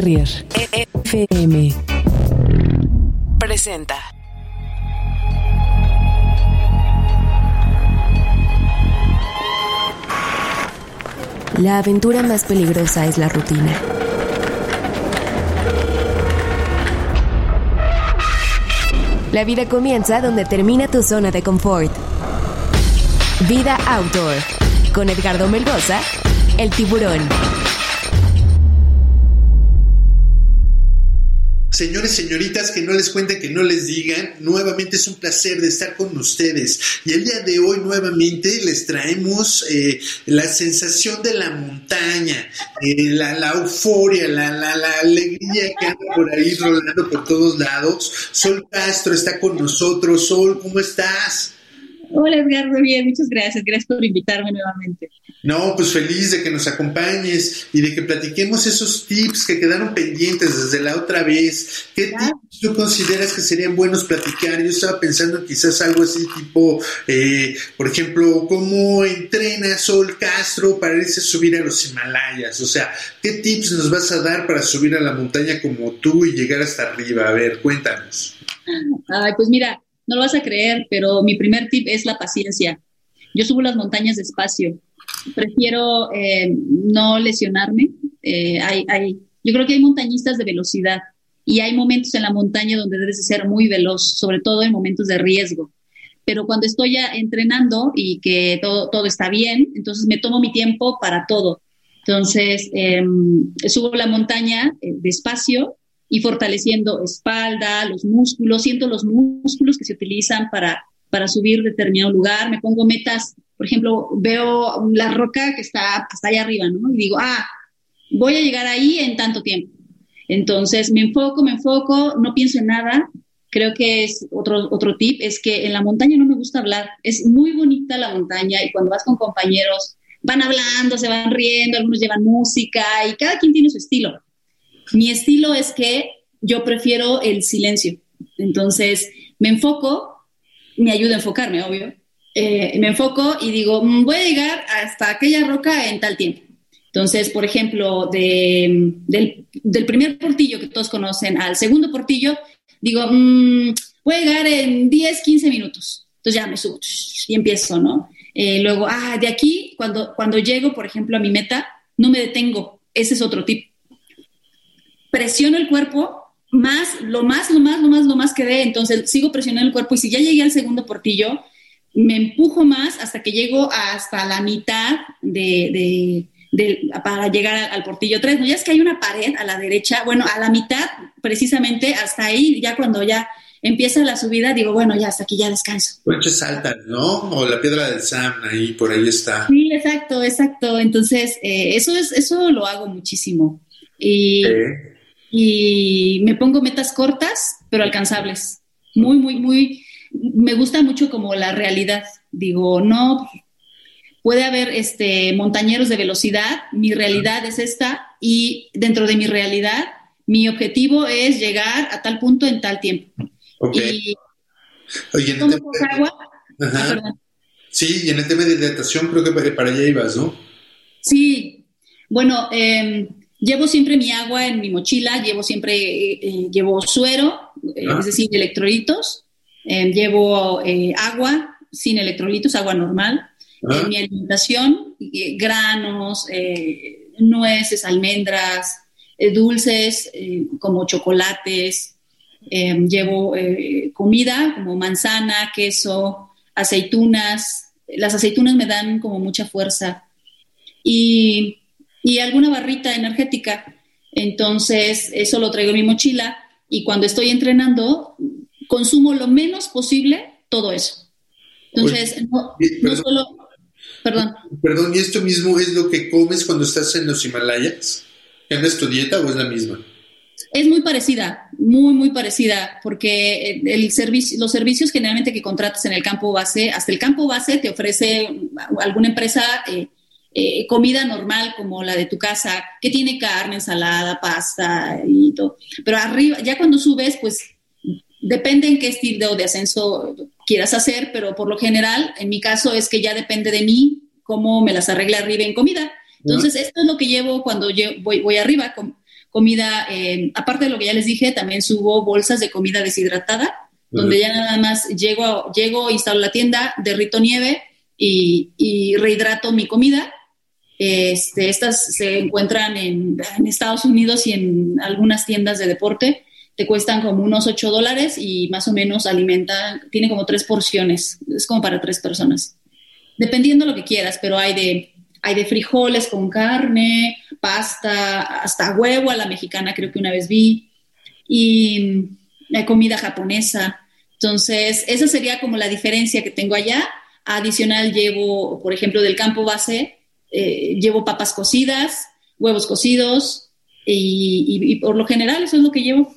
Terrier. FM. Presenta. La aventura más peligrosa es la rutina. La vida comienza donde termina tu zona de confort. Vida Outdoor. Con Edgardo Melgoza, el tiburón. Señores, señoritas, que no les cuenten, que no les digan, nuevamente es un placer de estar con ustedes. Y el día de hoy nuevamente les traemos eh, la sensación de la montaña, eh, la, la, euforia, la, la, la, alegría que anda por ahí rolando por todos lados. Sol Castro está con nosotros. Sol, ¿cómo estás? Hola Edgardo, bien, muchas gracias. Gracias por invitarme nuevamente. No, pues feliz de que nos acompañes y de que platiquemos esos tips que quedaron pendientes desde la otra vez. ¿Qué tips tú consideras que serían buenos platicar? Yo estaba pensando quizás algo así tipo, eh, por ejemplo, ¿cómo entrena Sol Castro para irse a subir a los Himalayas? O sea, ¿qué tips nos vas a dar para subir a la montaña como tú y llegar hasta arriba? A ver, cuéntanos. Ay, pues mira, no lo vas a creer, pero mi primer tip es la paciencia. Yo subo las montañas despacio. Prefiero eh, no lesionarme. Eh, hay, hay, yo creo que hay montañistas de velocidad y hay momentos en la montaña donde debes ser muy veloz, sobre todo en momentos de riesgo. Pero cuando estoy ya entrenando y que todo, todo está bien, entonces me tomo mi tiempo para todo. Entonces, eh, subo la montaña eh, despacio y fortaleciendo espalda, los músculos, siento los músculos que se utilizan para, para subir determinado lugar, me pongo metas, por ejemplo, veo la roca que está hasta allá arriba, ¿no? Y digo, ah, voy a llegar ahí en tanto tiempo. Entonces me enfoco, me enfoco, no pienso en nada. Creo que es otro, otro tip, es que en la montaña no me gusta hablar. Es muy bonita la montaña y cuando vas con compañeros van hablando, se van riendo, algunos llevan música y cada quien tiene su estilo. Mi estilo es que yo prefiero el silencio. Entonces, me enfoco, me ayuda a enfocarme, obvio. Eh, me enfoco y digo, mm, voy a llegar hasta aquella roca en tal tiempo. Entonces, por ejemplo, del, del, primer portillo que todos conocen al segundo portillo, digo, mmm, voy a llegar en 10, 15 minutos. Entonces ya me subo y empiezo, ¿no? Eh, luego, ah, de aquí, cuando, cuando llego, por ejemplo, a mi meta, no me detengo. Ese es otro tip presiono el cuerpo más, lo más, lo más, lo más, lo más que dé, entonces sigo presionando el cuerpo y si ya llegué al segundo portillo, me empujo más hasta que llego hasta la mitad de, de, de para llegar al portillo 3. ¿no? Ya es que hay una pared a la derecha, bueno, a la mitad precisamente hasta ahí, ya cuando ya empieza la subida, digo, bueno, ya hasta aquí ya descanso. Puentes altas, ¿no? O la piedra del Sam, ahí, por ahí está. Sí, exacto, exacto. Entonces, eh, eso, es, eso lo hago muchísimo. Y... ¿Eh? Y me pongo metas cortas, pero alcanzables. Muy, muy, muy, me gusta mucho como la realidad. Digo, no, puede haber este, montañeros de velocidad, mi realidad es esta y dentro de mi realidad, mi objetivo es llegar a tal punto en tal tiempo. Okay. Y Oye, en el tema de... agua. Ajá. Ah, sí, y en el tema de hidratación creo que para allá ibas, ¿no? Sí, bueno, eh, Llevo siempre mi agua en mi mochila, llevo siempre, eh, eh, llevo suero, eh, ah. es decir, electrolitos, eh, llevo agua sin electrolitos, agua normal, ah. mi alimentación, granos, nueces, almendras, dulces como chocolates, llevo comida como manzana, queso, aceitunas, las aceitunas me dan como mucha fuerza. Y y alguna barrita energética. Entonces, eso lo traigo en mi mochila y cuando estoy entrenando, consumo lo menos posible todo eso. Entonces, Oye, no, perdón, no, solo... Perdón. Perdón, ¿y esto mismo es lo que comes cuando estás en los Himalayas? ¿Es tu dieta o es la misma? Es muy parecida, muy, muy parecida, porque el servicio, los servicios generalmente que contratas en el campo base, hasta el campo base te ofrece alguna empresa... Eh, eh, comida normal como la de tu casa, que tiene carne, ensalada, pasta y todo. Pero arriba, ya cuando subes, pues depende en qué estilo de ascenso quieras hacer, pero por lo general, en mi caso es que ya depende de mí cómo me las arregle arriba en comida. Entonces, esto es lo que llevo cuando yo voy, voy arriba. comida, eh, aparte de lo que ya les dije, también subo bolsas de comida deshidratada, donde ya nada más llego, llego, instalo la tienda, derrito nieve y, rehidrato mi comida. Este, estas se encuentran en, Estados Unidos y en algunas tiendas de deporte. Te cuestan como unos 8 dólares y más o menos alimentan, tiene como tres porciones, es como para tres personas. Dependiendo lo que quieras, pero hay de, hay de frijoles con carne, pasta, hasta huevo a la mexicana creo que una vez vi, y hay comida japonesa. Entonces, esa sería como la diferencia que tengo allá. Adicional llevo, por ejemplo, del campo base, eh, llevo papas cocidas, huevos cocidos y, por lo general eso es lo que llevo.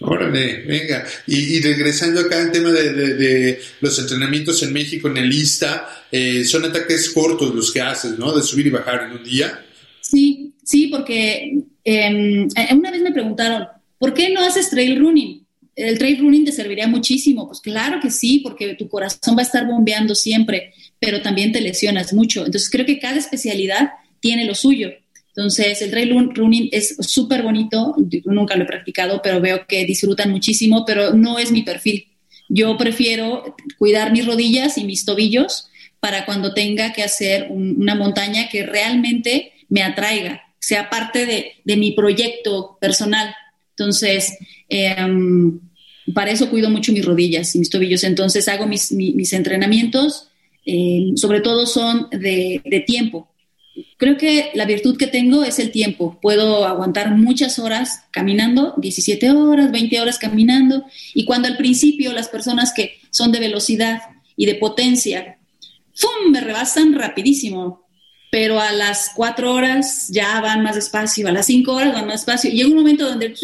Órale, venga. Y, regresando acá al tema de, los entrenamientos en México, en el ISTA, eh, son ataques cortos los que haces, ¿no? De subir y bajar en un día. Sí, sí, porque em, eh, una vez me preguntaron, ¿por qué no haces trail running? El trail running te serviría muchísimo. Pues claro que sí, porque tu corazón va a estar bombeando siempre, pero también te lesionas mucho. Entonces creo que cada especialidad tiene lo suyo. Entonces, el trail running es súper bonito, nunca lo he practicado, pero veo que disfrutan muchísimo, pero no es mi perfil. Yo prefiero cuidar mis rodillas y mis tobillos para cuando tenga que hacer una montaña que realmente me atraiga, sea parte de, mi proyecto personal. Entonces, em, para eso cuido mucho mis rodillas y mis tobillos. Entonces, hago mis, entrenamientos, em, sobre todo son de, tiempo. Creo que la virtud que tengo es el tiempo. Puedo aguantar muchas horas caminando, 17 horas, 20 horas caminando. Y cuando al principio las personas que son de velocidad y de potencia, ¡fum!, me rebasan rapidísimo pero a las cuatro horas ya van más despacio, a las cinco horas van más despacio. Llega un momento donde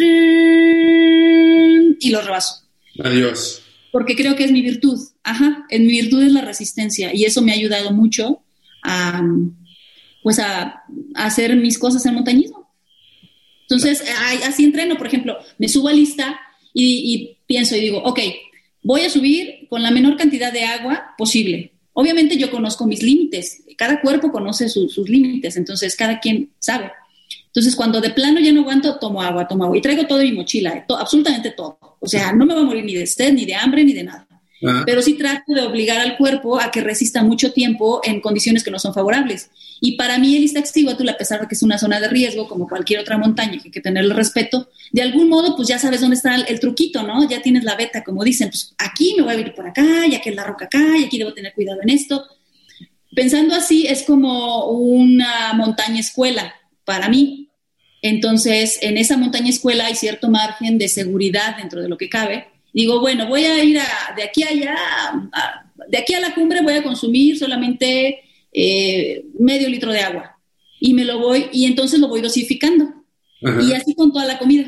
y lo rebaso. Adiós. Porque creo que es mi virtud. Ajá, en mi virtud es la resistencia y eso me ha ayudado mucho a, pues a, hacer mis cosas en montañismo. Entonces, así entreno, por ejemplo, me subo a lista y, y pienso y digo, ok, voy a subir con la menor cantidad de agua posible Obviamente yo conozco mis límites, cada cuerpo conoce sus límites, entonces cada quien sabe. Entonces cuando de plano ya no aguanto, tomo agua, tomo agua y traigo todo mi mochila, eh, absolutamente todo. O sea, no me va a morir ni de sed, ni de hambre, ni de nada. Pero sí trato de obligar al cuerpo a que resista mucho tiempo en condiciones que no son favorables. Y para mí el Iztaccíhuatl, a pesar de que es una zona de riesgo, como cualquier otra montaña que hay que tenerle respeto, de algún modo, pues ya sabes dónde está el, truquito, ¿no? Ya tienes la beta, como dicen, pues aquí me voy a ir por acá, ya que es la roca acá, y aquí debo tener cuidado en esto. Pensando así, es como una montaña escuela para mí. Entonces, en esa montaña escuela hay cierto margen de seguridad dentro de lo que cabe digo, bueno, voy a ir de aquí a allá, de aquí a la cumbre voy a consumir solamente eh, medio litro de agua y me lo voy, y entonces lo voy dosificando. Y así con toda la comida.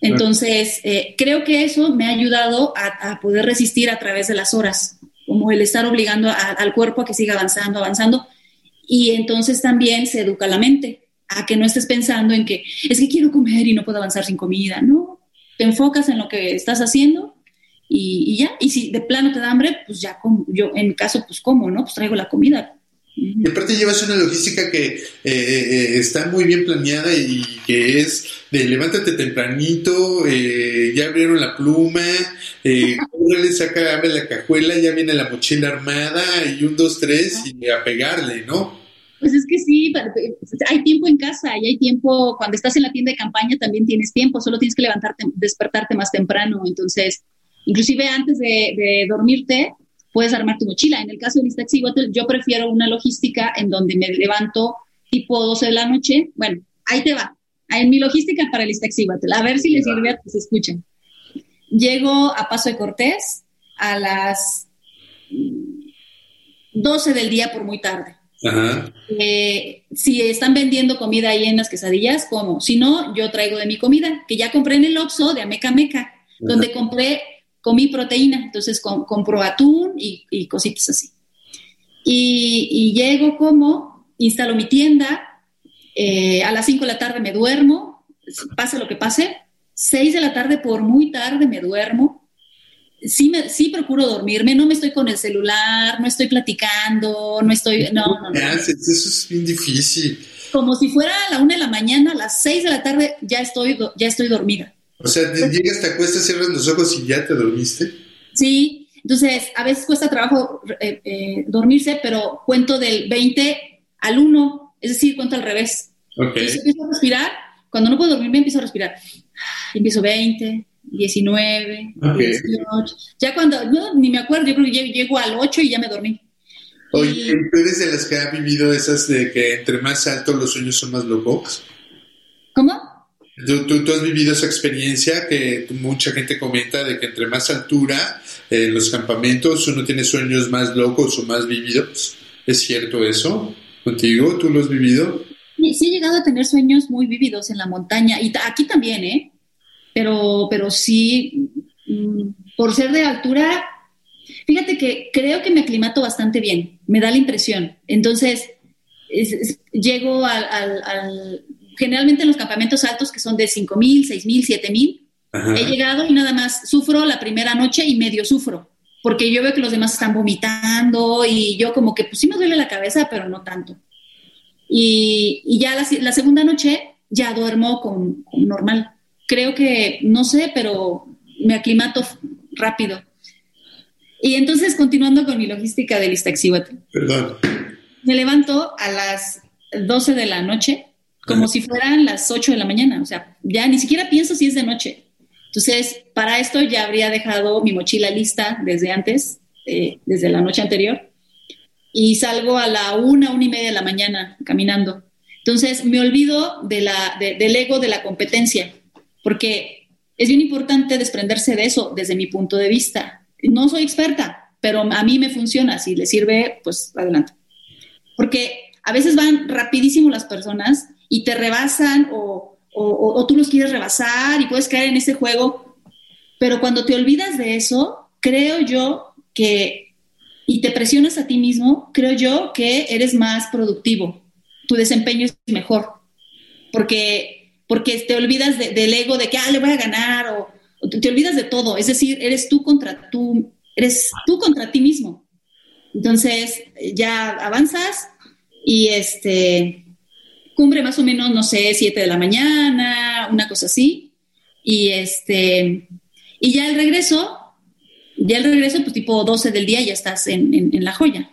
Entonces, eh, creo que eso me ha ayudado a, poder resistir a través de las horas, como el estar obligando al cuerpo a que siga avanzando, avanzando. Y entonces también se educa la mente a que no estés pensando en que es que quiero comer y no puedo avanzar sin comida. No, te enfocas en lo que estás haciendo y, ya. Y si de plano te da hambre, pues ya como, yo en mi caso, pues como, ¿no? Pues traigo la comida. Y aparte llevas una logística que eh, eh, está muy bien planeada y que es de levántate tempranito, eh, ya abrieron la pluma, eh, le saca, abre la cajuela, ya viene la mochila armada y un, dos, tres y a pegarle, ¿no? Pues es que sí, hay tiempo en casa y hay tiempo, cuando estás en la tienda de campaña también tienes tiempo, solo tienes que levantarte, despertarte más temprano. Entonces, inclusive antes de, dormirte, puedes armar tu mochila. En el caso de Taxi yo prefiero una logística en donde me levanto tipo 12 de la noche. Bueno, ahí te va. En mi logística para el Taxi A ver si les sirve a que se escuchen. Llego a Paso de Cortés a las 12 del día por muy tarde. Eh, si están vendiendo comida ahí en las quesadillas, como. Si no, yo traigo de mi comida, que ya compré en el Oxxo de Ameca Meca, donde compré, comí proteína, entonces compro atún y, cositas así. Y, llego como, instalo mi tienda, eh, a las 5 de la tarde me duermo, pase lo que pase, 6 de la tarde por muy tarde me duermo, sí, me, sí procuro dormirme, no me estoy con el celular, no estoy platicando, no estoy, no, no, Eso es bien difícil. como si fuera a la una de la mañana, a las seis de la tarde, ya estoy, ya estoy dormida. O sea, te llegas, te acuestas, cierras los ojos y ya te dormiste. Sí, entonces a veces cuesta trabajo eh, eh, dormirse, pero cuento del 20 al 1, es decir, cuento al revés. Entonces empiezo a respirar, cuando no puedo dormirme empiezo a respirar. Empiezo 20, 19, 18. Ya cuando, no, ni me acuerdo, yo creo que llego al 8 y ya me dormí. Oye, ¿tú eres de las que ha vivido esas de que entre más altos los sueños son más locos? ¿Cómo? ¿Tú, tú, has vivido esa experiencia que mucha gente comenta de que entre más altura en los campamentos uno tiene sueños más locos o más vividos? ¿Es cierto eso? ¿Contigo? ¿Tú lo has vivido? Sí, sí he llegado a tener sueños muy vividos en la montaña y aquí también, ¿eh? Pero, pero sí, mm, por ser de altura, fíjate que creo que me aclimato bastante bien, me da la impresión. Entonces, llego al, generalmente en los campamentos altos que son de 5.000, 6.000, 7.000, he llegado y nada más sufro la primera noche y medio sufro, porque yo veo que los demás están vomitando y yo como que pues sí me duele la cabeza, pero no tanto. Y, ya la, segunda noche ya duermo con, normal. Creo que, no sé, pero me aclimato rápido. Y entonces, continuando con mi logística del Iztaccíhuatl. Perdón. Me levanto a las 12 de la noche, como si fueran las 8 de la mañana. O sea, ya ni siquiera pienso si es de noche. Entonces, para esto ya habría dejado mi mochila lista desde antes, eh, desde la noche anterior y salgo a la una, una y media de la mañana caminando. Entonces me olvido de la, del ego de la competencia, porque es bien importante desprenderse de eso desde mi punto de vista. No soy experta, pero a mí me funciona. Si le sirve, pues adelante. Porque a veces van rapidísimo las personas y te rebasan o, o, o tú los quieres rebasar y puedes caer en ese juego. Pero cuando te olvidas de eso, creo yo que y te presionas a ti mismo, creo yo que eres más productivo, tu desempeño es mejor, porque, porque te olvidas del ego de que, ah, le voy a ganar, o, te, olvidas de todo, es decir, eres tú contra tú, eres tú contra ti mismo. Entonces, ya avanzas y este, cumbre más o menos, no sé, 7 de la mañana, una cosa así, y este, y ya el regreso, ya el regreso, pues tipo 12 del día ya estás en, en, la joya.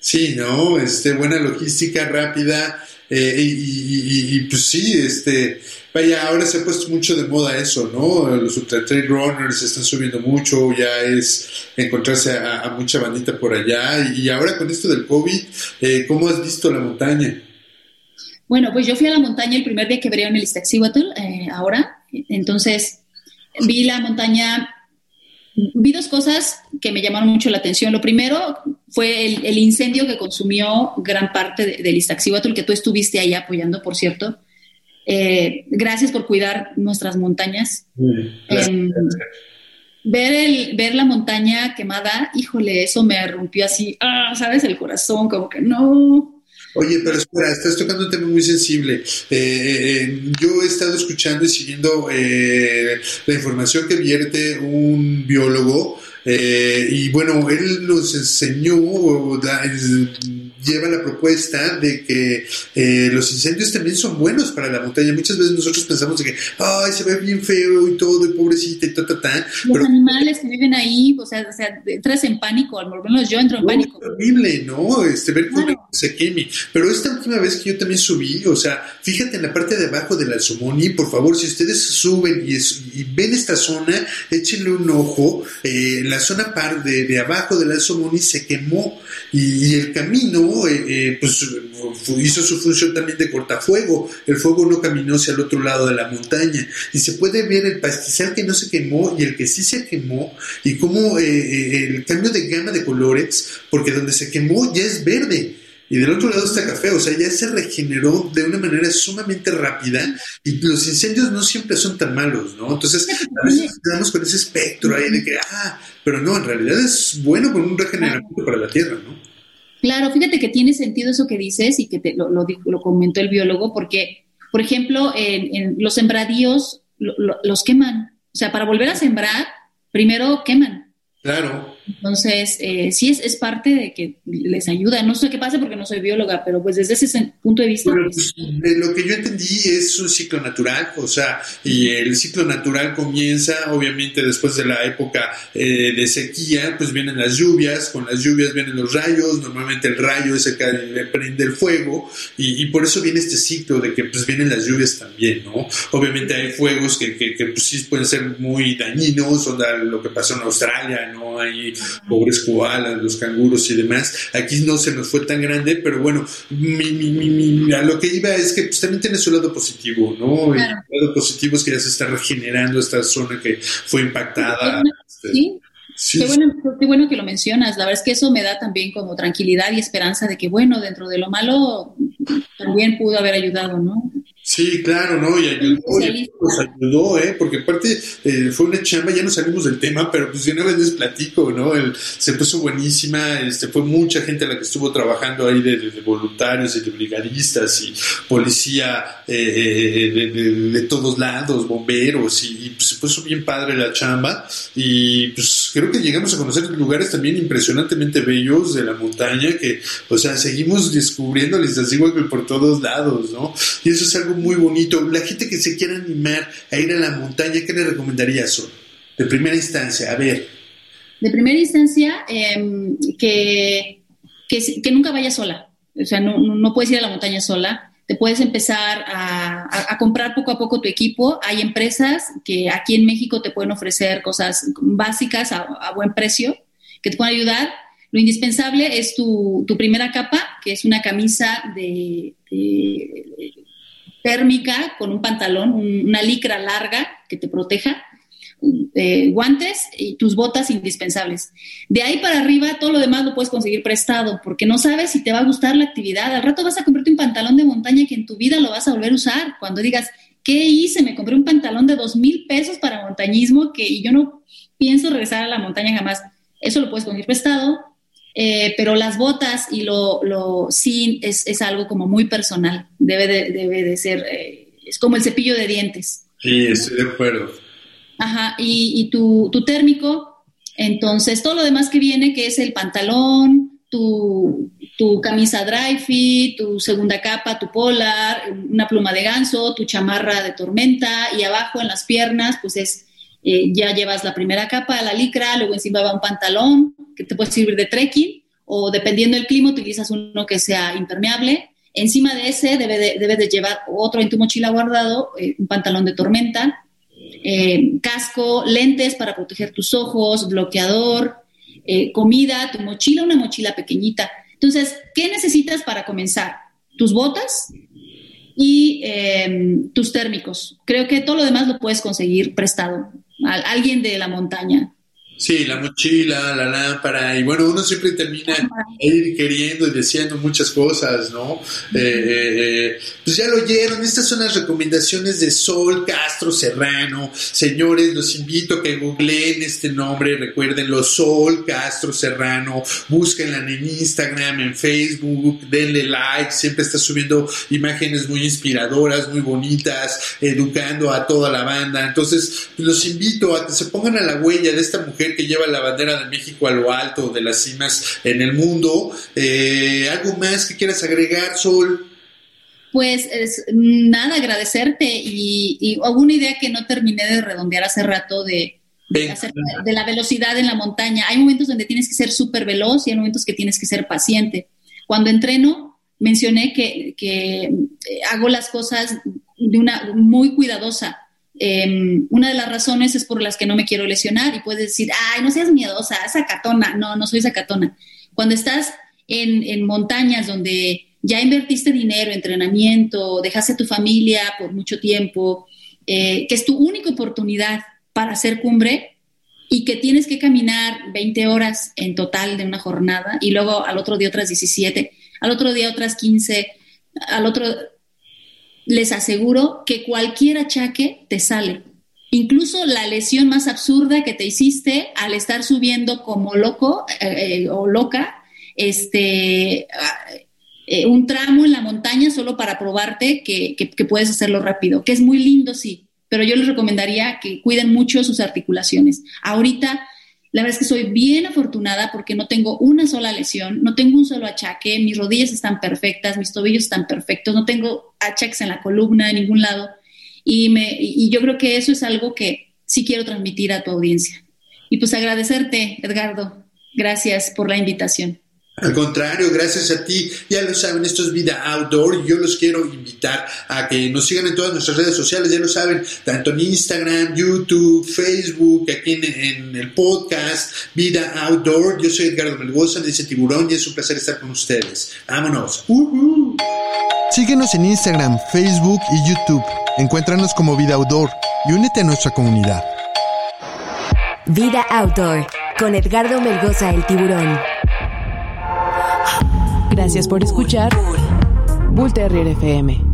Sí, ¿no? Este, buena logística rápida. Eh, y, pues sí, este, vaya, ahora se ha puesto mucho de moda eso, ¿no? Los ultra trail runners están subiendo mucho, ya es encontrarse a, mucha bandita por allá. Y ahora con esto del COVID, eh, ¿cómo has visto la montaña? Bueno, pues yo fui a la montaña el primer día que abrieron el Iztaccíhuatl, eh, ahora, entonces vi la montaña vi dos cosas que me llamaron mucho la atención. Lo primero fue el, incendio que consumió gran parte de, del Iztaccíhuatl, que tú estuviste ahí apoyando, por cierto. Eh, gracias por cuidar nuestras montañas. Em, ver, el, ver la montaña quemada, híjole, eso me rompió así, ah, ¿sabes? El corazón, como que no, Oye, pero espera, estás tocando un tema muy sensible. Eh, eh, yo he estado escuchando y siguiendo eh, la información que vierte un biólogo y bueno, él nos enseñó, lleva la propuesta de que eh, los incendios también son buenos para la montaña. Muchas veces nosotros pensamos que, ay, se ve bien feo y todo, y pobrecita y ta, ta, ta. Los animales que viven ahí, o sea, o sea, entras en pánico, al menos yo entro en pánico. Es horrible, ¿no? Este, ver cómo se queme. Pero esta última vez que yo también subí, o sea, fíjate en la parte de abajo del Alzomoni, por favor, si ustedes suben y, y ven esta zona, échenle un ojo. Eh, la zona par de, de abajo del Alzomoni se quemó y, el camino eh, eh, pues, hizo su función también de cortafuego. El fuego no caminó hacia el otro lado de la montaña. Y se puede ver el pastizal que no se quemó y el que sí se quemó. Y cómo eh, el cambio de gama de colores, porque donde se quemó ya es verde y del otro lado está café, o sea, ya se regeneró de una manera sumamente rápida y los incendios no siempre son tan malos, ¿no? Entonces, a veces quedamos con ese espectro ahí de que, ah, pero no, en realidad es bueno con un regeneramiento para la Tierra, ¿no? Claro, fíjate que tiene sentido eso que dices y que te, lo, lo, lo, comentó el biólogo, porque, por ejemplo, en, los sembradíos los queman. O sea, para volver a sembrar, primero queman. Claro. Entonces, eh, sí es, es parte de que les ayuda. No sé qué pasa porque no soy bióloga, pero pues desde ese punto de vista... Pues, lo que yo entendí es un ciclo natural, o sea, y el ciclo natural comienza obviamente después de la época eh, de sequía, pues vienen las lluvias, con las lluvias vienen los rayos, normalmente el rayo es el que prende el fuego, y, por eso viene este ciclo de que pues vienen las lluvias también, ¿no? Obviamente hay fuegos que, que, que pues, sí pueden ser muy dañinos, o lo que pasó en Australia, ¿no? Hay pobres koalas, los canguros y demás. Aquí no se nos fue tan grande, pero bueno, mi, a lo que iba es que pues, también tiene su lado positivo, ¿no? El lado positivo es que ya se está regenerando esta zona que fue impactada. Sí. Sí. Qué, bueno, qué bueno que lo mencionas. La verdad es que eso me da también como tranquilidad y esperanza de que, bueno, dentro de lo malo también pudo haber ayudado, ¿no? Sí, claro, ¿no? Y ayudó, nos ayudó, ¿eh? Porque aparte eh, fue una chamba, ya no salimos del tema, pero pues de una vez les platico, ¿no? El, se puso buenísima, este, fue mucha gente la que estuvo trabajando ahí de, voluntarios y de brigadistas y policía eh, eh, de, todos lados, bomberos, y, pues se puso bien padre la chamba. Y pues creo que llegamos a conocer lugares también impresionantemente bellos de la montaña que, o sea, seguimos descubriendo, les digo que por todos lados, ¿no? Y eso es algo muy bonito. La gente que se quiera animar a ir a la montaña, ¿qué le recomendaría Sol? De primera instancia, a ver. De primera instancia, em, que, que, nunca vaya sola. O sea, no, no, puedes ir a la montaña sola. Puedes empezar a, comprar poco a poco tu equipo. Hay empresas que aquí en México te pueden ofrecer cosas básicas a, buen precio que te pueden ayudar. Lo indispensable es tu, tu primera capa, que es una camisa de térmica con un pantalón, una licra larga que te proteja, eh, guantes y tus botas indispensables. De ahí para arriba, todo lo demás lo puedes conseguir prestado, porque no sabes si te va a gustar la actividad. Al rato vas a comprarte un pantalón de montaña que en tu vida lo vas a volver a usar. Cuando digas, ¿qué hice? Me compré un pantalón de dos mil pesos para montañismo que yo no pienso regresar a la montaña jamás. Eso lo puedes conseguir prestado, eh, pero las botas y lo, lo sí es, es, algo como muy personal, debe de, debe de ser, eh, es como el cepillo de dientes. Sí, estoy de acuerdo. Ajá, y, y tu, tu, térmico, entonces todo lo demás que viene, que es el pantalón, tu, tu camisa dry fit, tu segunda capa, tu polar, una pluma de ganso, tu chamarra de tormenta y abajo en las piernas, pues es eh, ya llevas la primera capa, la licra, luego encima va un pantalón que te puede servir de trekking o dependiendo del clima utilizas uno que sea impermeable. Encima de ese debe de, llevar otro en tu mochila guardado, eh, un pantalón de tormenta, eh, casco, lentes para proteger tus ojos, bloqueador, comida, tu mochila, una mochila pequeñita. Entonces, ¿qué necesitas para comenzar? Tus botas, y tus térmicos. Creo que todo lo demás lo puedes conseguir prestado alguien de la montaña. Sí, la mochila, la lámpara, y bueno, uno siempre termina ir queriendo y deseando muchas cosas, ¿no? Eh, eh, eh, pues ya lo oyeron, estas son las recomendaciones de Sol Castro Serrano. Señores, los invito a que googleen este nombre, recuérdenlo, Sol Castro Serrano, búsquenla en Instagram, en Facebook, denle like, siempre está subiendo imágenes muy inspiradoras, muy bonitas, educando a toda la banda. Entonces, los invito a que se pongan a la huella de esta mujer que lleva la bandera de México a lo alto de las cimas en el mundo. Eh, ¿Algo más que quieras agregar, Sol? Pues es, nada, agradecerte y, y alguna idea que no terminé de redondear hace rato de, de, la velocidad en la montaña. Hay momentos donde tienes que ser súper veloz y hay momentos que tienes que ser paciente. Cuando entreno, mencioné que, que eh, hago las cosas de una muy cuidadosa. Em, una de las razones es por las que no me quiero lesionar y puedes decir, ay, no seas miedosa, sacatona. No, no soy sacatona. Cuando estás en, montañas donde ya invertiste dinero, entrenamiento, dejaste tu familia por mucho tiempo, eh, que es tu única oportunidad para hacer cumbre y que tienes que caminar 20 horas en total de una jornada y luego al otro día otras 17, al otro día otras 15, al otro les aseguro que cualquier achaque te sale. Incluso la lesión más absurda que te hiciste al estar subiendo como loco eh, eh, o loca, este, eh, un tramo en la montaña solo para probarte que, que, puedes hacerlo rápido, que es muy lindo, sí, pero yo les recomendaría que cuiden mucho sus articulaciones. Ahorita La verdad es que soy bien afortunada porque no tengo una sola lesión, no tengo un solo achaque, mis rodillas están perfectas, mis tobillos están perfectos, no tengo achaques en la columna, en ningún lado. Y, me, y yo creo que eso es algo que sí quiero transmitir a tu audiencia. Y pues agradecerte, Edgardo. Gracias por la invitación. Al contrario, gracias a ti. Ya lo saben, esto es Vida Outdoor. Yo los quiero invitar a que nos sigan en todas nuestras redes sociales. Ya lo saben, tanto en Instagram, YouTube, Facebook, aquí en, el podcast Vida Outdoor. Yo soy Edgardo Melgoza, de ese tiburón, y es un placer estar con ustedes. Vámonos. Síguenos en Instagram, Facebook y YouTube. Encuéntranos como Vida Outdoor y únete a nuestra comunidad. Vida Outdoor con Edgardo Melgoza el tiburón. Gracias por escuchar Bull Terrier FM.